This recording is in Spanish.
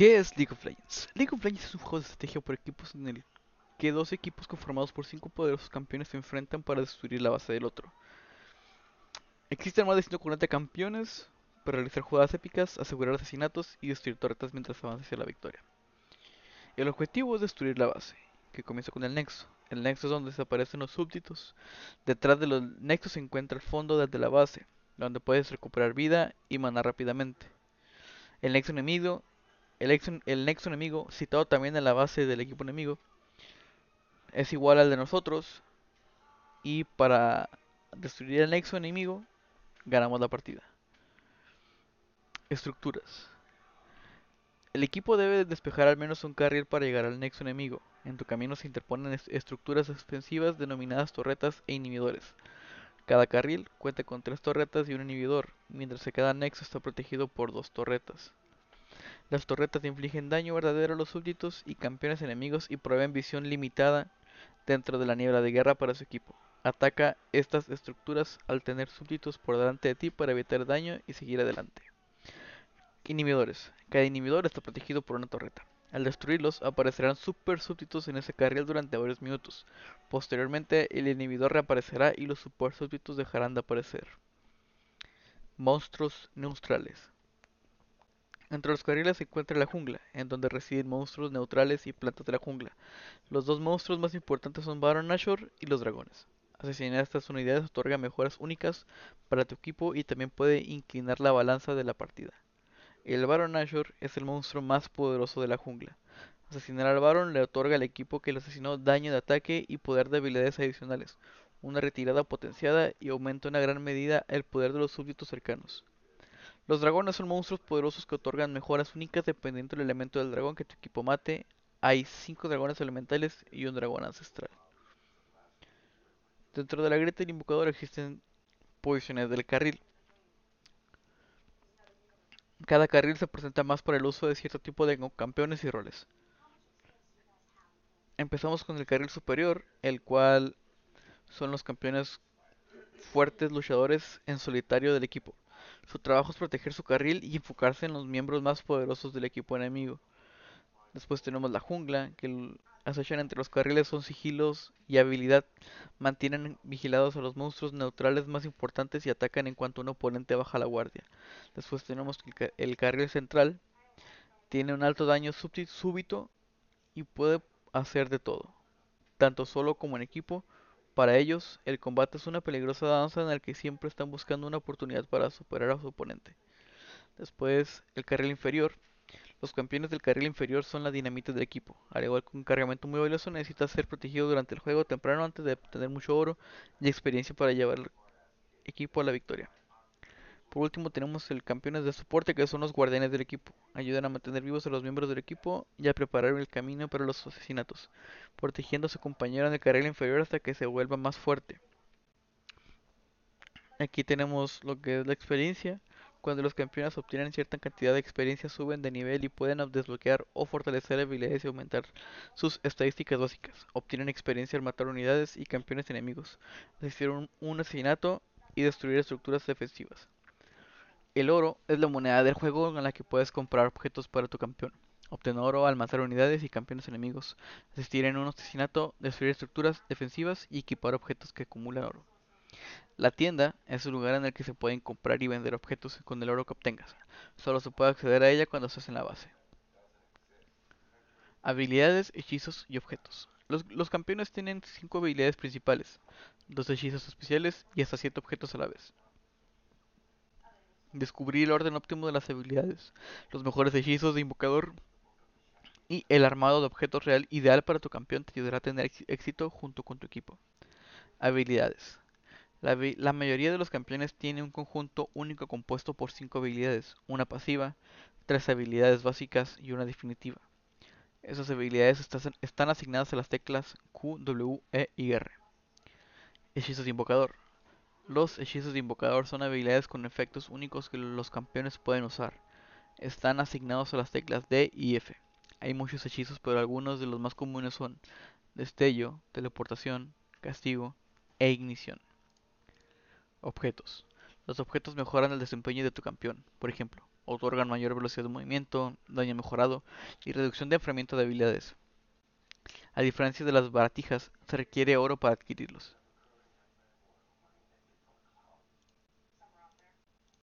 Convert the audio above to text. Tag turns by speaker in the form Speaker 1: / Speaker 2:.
Speaker 1: ¿Qué es League of Legends? League of Legends es un juego de estrategia por equipos en el que dos equipos conformados por cinco poderosos campeones se enfrentan para destruir la base del otro. Existen más de 140 campeones para realizar jugadas épicas, asegurar asesinatos y destruir torretas mientras avanza hacia la victoria. El objetivo es destruir la base, que comienza con el nexo. El nexo es donde desaparecen los súbditos. Detrás de los nexos se encuentra el fondo de la base, donde puedes recuperar vida y manar rápidamente. El nexo enemigo, el, nexo enemigo, citado también en la base del equipo enemigo, es igual al de nosotros. Y para destruir el nexo enemigo, ganamos la partida. Estructuras. El equipo debe despejar al menos un carril para llegar al nexo enemigo. En tu camino se interponen estructuras defensivas denominadas torretas e inhibidores. Cada carril cuenta con tres torretas y un inhibidor, mientras que cada nexo está protegido por dos torretas. Las torretas infligen daño verdadero a los súbditos y campeones enemigos y proveen visión limitada dentro de la niebla de guerra para su equipo. Ataca estas estructuras al tener súbditos por delante de ti para evitar daño y seguir adelante. Inhibidores. Cada inhibidor está protegido por una torreta. Al destruirlos, aparecerán super súbditos en ese carril durante varios minutos. Posteriormente, el inhibidor reaparecerá y los super súbditos dejarán de aparecer. Monstruos neutrales. Entre los carriles se encuentra la jungla, en donde residen monstruos neutrales y plantas de la jungla. Los dos monstruos más importantes son Baron Nashor y los dragones. Asesinar estas unidades otorga mejoras únicas para tu equipo y también puede inclinar la balanza de la partida. El Baron Nashor es el monstruo más poderoso de la jungla. Asesinar al Baron le otorga al equipo que lo asesinó daño de ataque y poder de habilidades adicionales, una retirada potenciada y aumenta en gran medida el poder de los súbditos cercanos. Los dragones son monstruos poderosos que otorgan mejoras únicas dependiendo del elemento del dragón que tu equipo mate. Hay 5 dragones elementales y un dragón ancestral. Dentro de la grieta del invocador existen posiciones del carril. Cada carril se presenta más por el uso de cierto tipo de campeones y roles. Empezamos con el carril superior, el cual son los campeones fuertes luchadores en solitario del equipo. Su trabajo es proteger su carril y enfocarse en los miembros más poderosos del equipo enemigo. Después tenemos la jungla, que acechan entre los carriles son sigilos y habilidad. Mantienen vigilados a los monstruos neutrales más importantes y atacan en cuanto un oponente baja la guardia. Después tenemos el, el carril central. Tiene un alto daño súbito y puede hacer de todo, tanto solo como en equipo. Para ellos, el combate es una peligrosa danza en la que siempre están buscando una oportunidad para superar a su oponente. Después, el carril inferior los campeones del carril inferior son la dinamita del equipo. Al igual que un cargamento muy valioso, necesita ser protegido durante el juego temprano antes de obtener mucho oro y experiencia para llevar el equipo a la victoria. Por último tenemos el campeones de soporte que son los guardianes del equipo. Ayudan a mantener vivos a los miembros del equipo y a preparar el camino para los asesinatos, protegiendo a su compañero en el carril inferior hasta que se vuelva más fuerte. Aquí tenemos lo que es la experiencia, cuando los campeones obtienen cierta cantidad de experiencia suben de nivel y pueden desbloquear o fortalecer habilidades y aumentar sus estadísticas básicas. Obtienen experiencia al matar unidades y campeones enemigos, asistir un, un asesinato y destruir estructuras defensivas. El oro es la moneda del juego en la que puedes comprar objetos para tu campeón. Obtener oro al matar unidades y campeones enemigos, asistir en un asesinato, destruir estructuras defensivas y equipar objetos que acumulan oro. La tienda es el lugar en el que se pueden comprar y vender objetos con el oro que obtengas. Solo se puede acceder a ella cuando estás en la base. Habilidades, hechizos y objetos. Los, campeones tienen 5 habilidades principales, 2 hechizos especiales y hasta 7 objetos a la vez. Descubrir el orden óptimo de las habilidades, los mejores hechizos de invocador y el armado de objetos real ideal para tu campeón te ayudará a tener éxito junto con tu equipo. Habilidades. La, mayoría de los campeones tiene un conjunto único compuesto por 5 habilidades, una pasiva, 3 habilidades básicas y una definitiva. Esas habilidades están asignadas a las teclas Q, W, E y R. Hechizos de invocador. Los hechizos de invocador son habilidades con efectos únicos que los campeones pueden usar. Están asignados a las teclas D y F. Hay muchos hechizos, pero algunos de los más comunes son destello, teleportación, castigo e ignición. Objetos. Los objetos mejoran el desempeño de tu campeón. Por ejemplo, otorgan mayor velocidad de movimiento, daño mejorado y reducción de enfriamiento de habilidades. A diferencia de las baratijas, se requiere oro para adquirirlos.